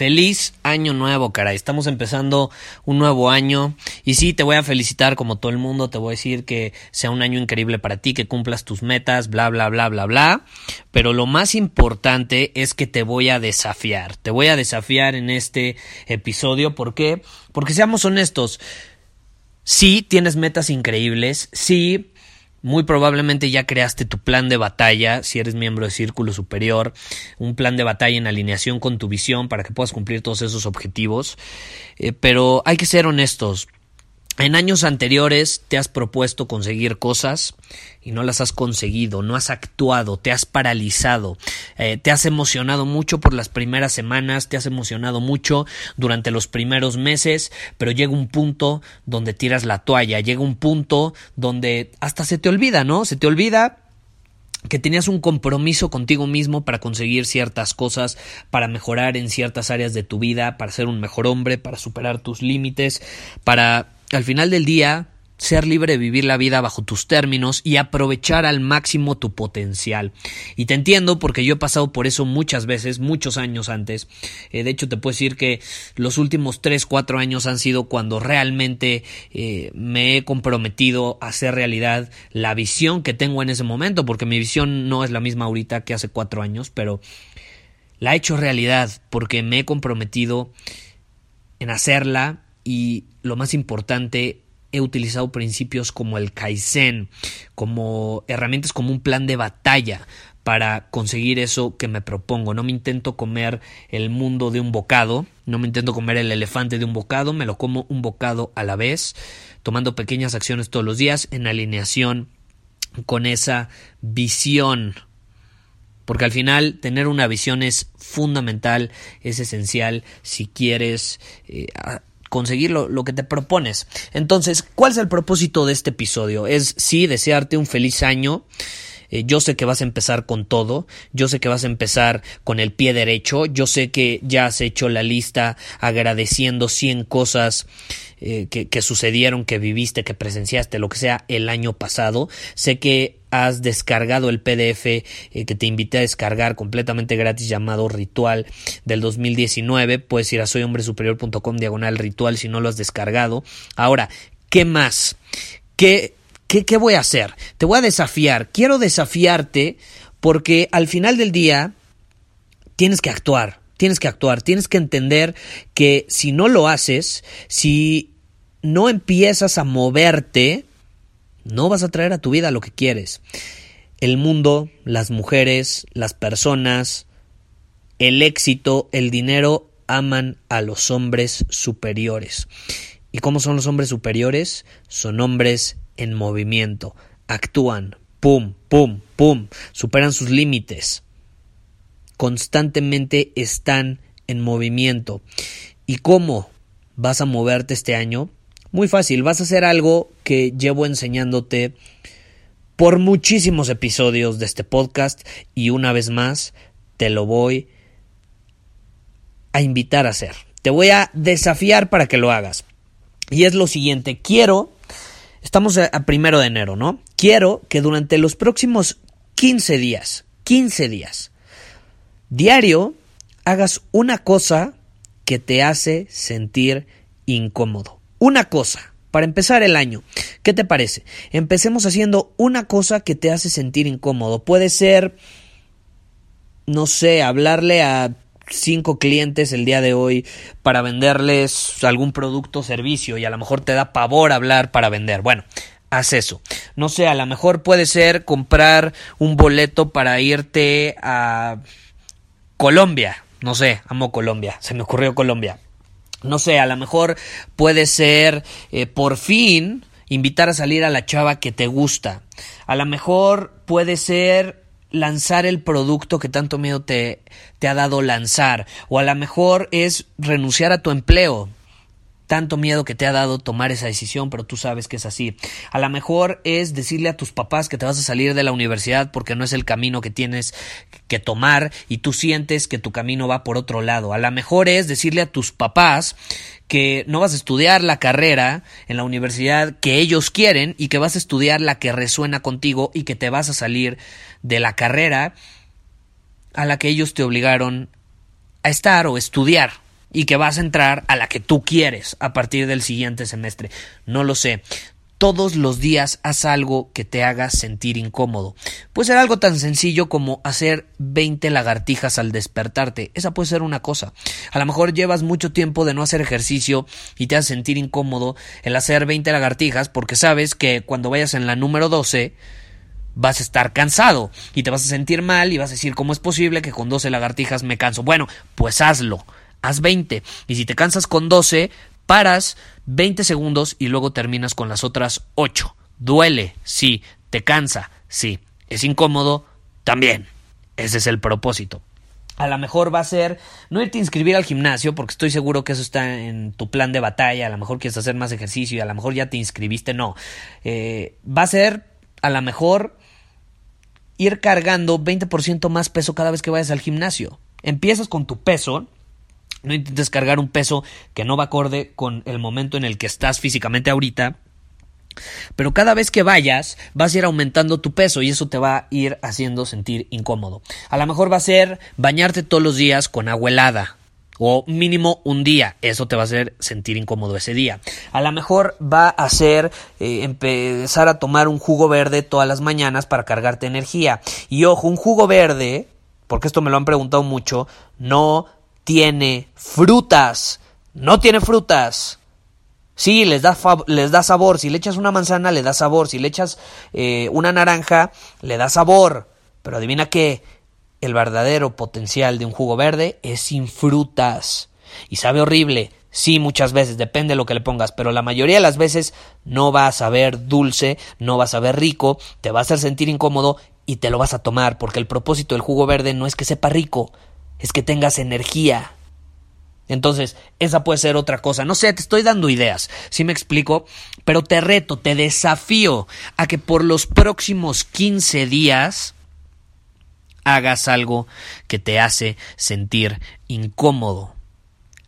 feliz año nuevo, caray. Estamos empezando un nuevo año y sí, te voy a felicitar como todo el mundo, te voy a decir que sea un año increíble para ti, que cumplas tus metas, bla, bla, bla, bla, bla. Pero lo más importante es que te voy a desafiar. Te voy a desafiar en este episodio. ¿Por qué? Porque seamos honestos. Sí, tienes metas increíbles, sí, muy probablemente ya creaste tu plan de batalla, si eres miembro de Círculo Superior, un plan de batalla en alineación con tu visión para que puedas cumplir todos esos objetivos. Eh, pero hay que ser honestos. En años anteriores te has propuesto conseguir cosas y no las has conseguido, no has actuado, te has paralizado, eh, te has emocionado mucho por las primeras semanas, te has emocionado mucho durante los primeros meses, pero llega un punto donde tiras la toalla, llega un punto donde hasta se te olvida, ¿no? Se te olvida que tenías un compromiso contigo mismo para conseguir ciertas cosas, para mejorar en ciertas áreas de tu vida, para ser un mejor hombre, para superar tus límites, para al final del día, ser libre de vivir la vida bajo tus términos y aprovechar al máximo tu potencial. Y te entiendo porque yo he pasado por eso muchas veces, muchos años antes. Eh, de hecho, te puedo decir que los últimos 3, 4 años han sido cuando realmente eh, me he comprometido a hacer realidad la visión que tengo en ese momento, porque mi visión no es la misma ahorita que hace 4 años, pero la he hecho realidad porque me he comprometido en hacerla y lo más importante, he utilizado principios como el Kaizen, como herramientas como un plan de batalla para conseguir eso que me propongo. No me intento comer el mundo de un bocado, no me intento comer el elefante de un bocado, me lo como un bocado a la vez, tomando pequeñas acciones todos los días en alineación con esa visión. Porque al final tener una visión es fundamental, es esencial si quieres eh, conseguir lo, que te propones. Entonces, ¿cuál es el propósito de este episodio? Es sí desearte un feliz año. Eh, yo sé que vas a empezar con todo, yo sé que vas a empezar con el pie derecho, yo sé que ya has hecho la lista agradeciendo 100 cosas eh, que, sucedieron, que viviste, que presenciaste, lo que sea, el año pasado. Sé que has descargado el PDF eh, que te invité a descargar completamente gratis llamado Ritual del 2019. Puedes ir a soyhombresuperior.com diagonal ritual si no lo has descargado. Ahora, ¿qué más? ¿Qué, qué, qué voy a hacer? Te voy a desafiar. Quiero desafiarte porque al final del día tienes que actuar tienes que actuar, tienes que entender que si no lo haces, si no empiezas a moverte, no vas a traer a tu vida lo que quieres. El mundo, las mujeres, las personas, el éxito, el dinero aman a los hombres superiores. ¿Y cómo son los hombres superiores? Son hombres en movimiento, actúan, pum, pum, pum, superan sus límites constantemente están en movimiento. ¿Y cómo vas a moverte este año? Muy fácil, vas a hacer algo que llevo enseñándote por muchísimos episodios de este podcast y una vez más te lo voy a invitar a hacer. Te voy a desafiar para que lo hagas. Y es lo siguiente, quiero, estamos a, primero de enero, ¿no? Quiero que durante los próximos 15 días, 15 días, diario hagas una cosa que te hace sentir incómodo. Una cosa. Para empezar el año, ¿qué te parece? Empecemos haciendo una cosa que te hace sentir incómodo. Puede ser, no sé, hablarle a cinco clientes el día de hoy para venderles algún producto o servicio y a lo mejor te da pavor hablar para vender. Bueno, haz eso. No sé, a lo mejor puede ser comprar un boleto para irte a Colombia. No sé, amo Colombia. Se me ocurrió Colombia. No sé, a lo mejor puede ser eh, por fin invitar a salir a la chava que te gusta. A lo mejor puede ser lanzar el producto que tanto miedo te, te ha dado lanzar. O a lo mejor es renunciar a tu empleo tanto miedo que te ha dado tomar esa decisión, pero tú sabes que es así. A lo mejor es decirle a tus papás que te vas a salir de la universidad porque no es el camino que tienes que tomar y tú sientes que tu camino va por otro lado. A lo mejor es decirle a tus papás que no vas a estudiar la carrera en la universidad que ellos quieren y que vas a estudiar la que resuena contigo y que te vas a salir de la carrera a la que ellos te obligaron a estar o estudiar y que vas a entrar a la que tú quieres a partir del siguiente semestre. No lo sé. Todos los días haz algo que te haga sentir incómodo. Puede ser algo tan sencillo como hacer 20 lagartijas al despertarte. Esa puede ser una cosa. A lo mejor llevas mucho tiempo de no hacer ejercicio y te hace sentir incómodo el hacer 20 lagartijas porque sabes que cuando vayas en la número 12 vas a estar cansado y te vas a sentir mal y vas a decir cómo es posible que con 12 lagartijas me canso. Bueno, pues hazlo haz 20. Y si te cansas con 12, paras 20 segundos y luego terminas con las otras 8. Duele, sí. Te cansa, sí. Es incómodo, también. Ese es el propósito. A lo mejor va a ser no irte a inscribir al gimnasio, porque estoy seguro que eso está en tu plan de batalla. A lo mejor quieres hacer más ejercicio y a lo mejor ya te inscribiste. No. Eh, va a ser, a lo mejor, ir cargando 20% más peso cada vez que vayas al gimnasio. Empiezas con tu peso no intentes cargar un peso que no va acorde con el momento en el que estás físicamente ahorita. Pero cada vez que vayas, vas a ir aumentando tu peso y eso te va a ir haciendo sentir incómodo. A lo mejor va a ser bañarte todos los días con agua helada. O mínimo un día. Eso te va a hacer sentir incómodo ese día. A lo mejor va a ser eh, empezar a tomar un jugo verde todas las mañanas para cargarte energía. Y ojo, un jugo verde, porque esto me lo han preguntado mucho, no tiene frutas. No tiene frutas. Sí, les da, les da sabor. Si le echas una manzana, le da sabor. Si le echas eh, una naranja, le da sabor. Pero adivina qué. El verdadero potencial de un jugo verde es sin frutas. Y sabe horrible. Sí, muchas veces, depende de lo que le pongas, pero la mayoría de las veces no va a saber dulce, no va a saber rico, te va a hacer sentir incómodo y te lo vas a tomar, porque el propósito del jugo verde no es que sepa rico, es que tengas energía. Entonces, esa puede ser otra cosa. No sé, te estoy dando ideas, si me explico, pero te reto, te desafío a que por los próximos 15 días hagas algo que te hace sentir incómodo,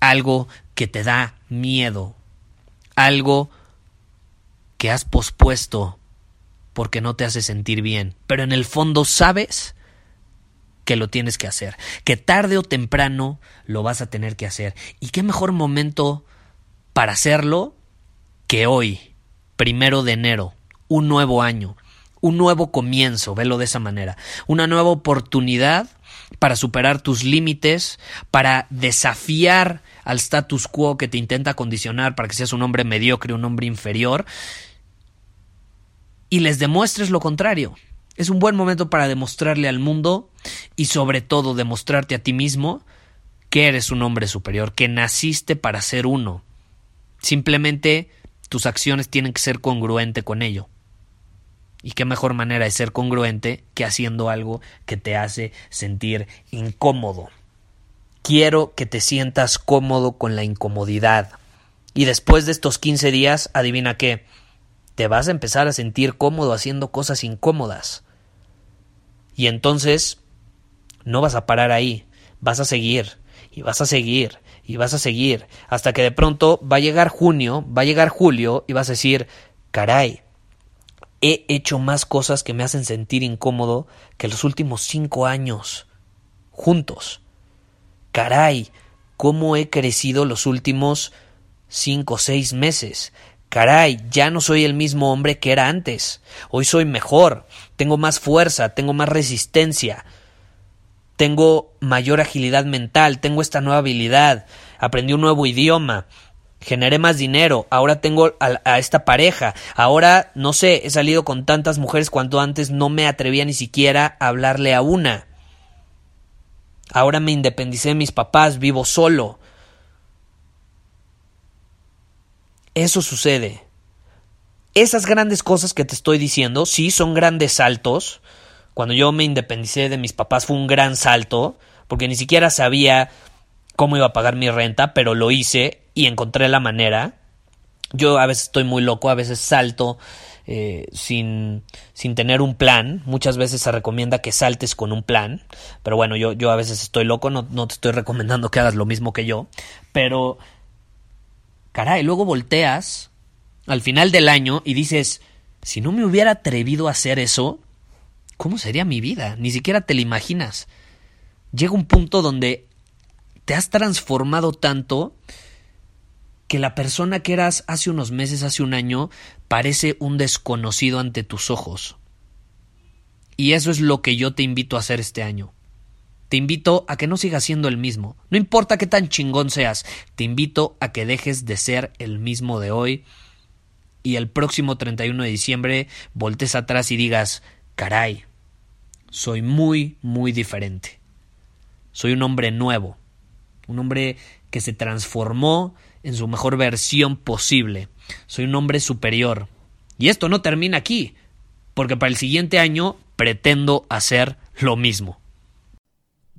algo que te da miedo, algo que has pospuesto porque no te hace sentir bien, pero en el fondo sabes que lo tienes que hacer, que tarde o temprano lo vas a tener que hacer. ¿Y qué mejor momento para hacerlo que hoy, primero de enero, un nuevo año, un nuevo comienzo, velo de esa manera, una nueva oportunidad para superar tus límites, para desafiar al status quo que te intenta condicionar para que seas un hombre mediocre, un hombre inferior, y les demuestres lo contrario. Es un buen momento para demostrarle al mundo y sobre todo demostrarte a ti mismo que eres un hombre superior, que naciste para ser uno. Simplemente tus acciones tienen que ser congruente con ello. Y qué mejor manera de ser congruente que haciendo algo que te hace sentir incómodo. Quiero que te sientas cómodo con la incomodidad. Y después de estos 15 días, adivina qué, te vas a empezar a sentir cómodo haciendo cosas incómodas. Y entonces no vas a parar ahí, vas a seguir, y vas a seguir, y vas a seguir, hasta que de pronto va a llegar junio, va a llegar julio, y vas a decir, caray, he hecho más cosas que me hacen sentir incómodo que los últimos cinco años, juntos. Caray, cómo he crecido los últimos cinco o seis meses. Caray, ya no soy el mismo hombre que era antes. Hoy soy mejor, tengo más fuerza, tengo más resistencia. tengo mayor agilidad mental, tengo esta nueva habilidad, aprendí un nuevo idioma, generé más dinero, ahora tengo a, esta pareja, ahora no sé, he salido con tantas mujeres cuanto antes no me atrevía ni siquiera a hablarle a una. Ahora me independicé de mis papás, vivo solo. Eso sucede. Esas grandes cosas que te estoy diciendo, sí, son grandes saltos. Cuando yo me independicé de mis papás fue un gran salto, porque ni siquiera sabía cómo iba a pagar mi renta, pero lo hice y encontré la manera. Yo a veces estoy muy loco, a veces salto eh, sin, sin tener un plan. Muchas veces se recomienda que saltes con un plan. Pero bueno, yo, yo a veces estoy loco, no, no te estoy recomendando que hagas lo mismo que yo. Pero, caray, luego volteas al final del año y dices, si no me hubiera atrevido a hacer eso, ¿cómo sería mi vida? Ni siquiera te lo imaginas. Llega un punto donde te has transformado tanto que la persona que eras hace unos meses, hace un año, parece un desconocido ante tus ojos. Y eso es lo que yo te invito a hacer este año. Te invito a que no sigas siendo el mismo. No importa qué tan chingón seas, te invito a que dejes de ser el mismo de hoy y el próximo 31 de diciembre voltees atrás y digas, caray, soy muy, muy diferente. Soy un hombre nuevo, un hombre que se transformó en su mejor versión posible. Soy un hombre superior. Y esto no termina aquí, porque para el siguiente año pretendo hacer lo mismo.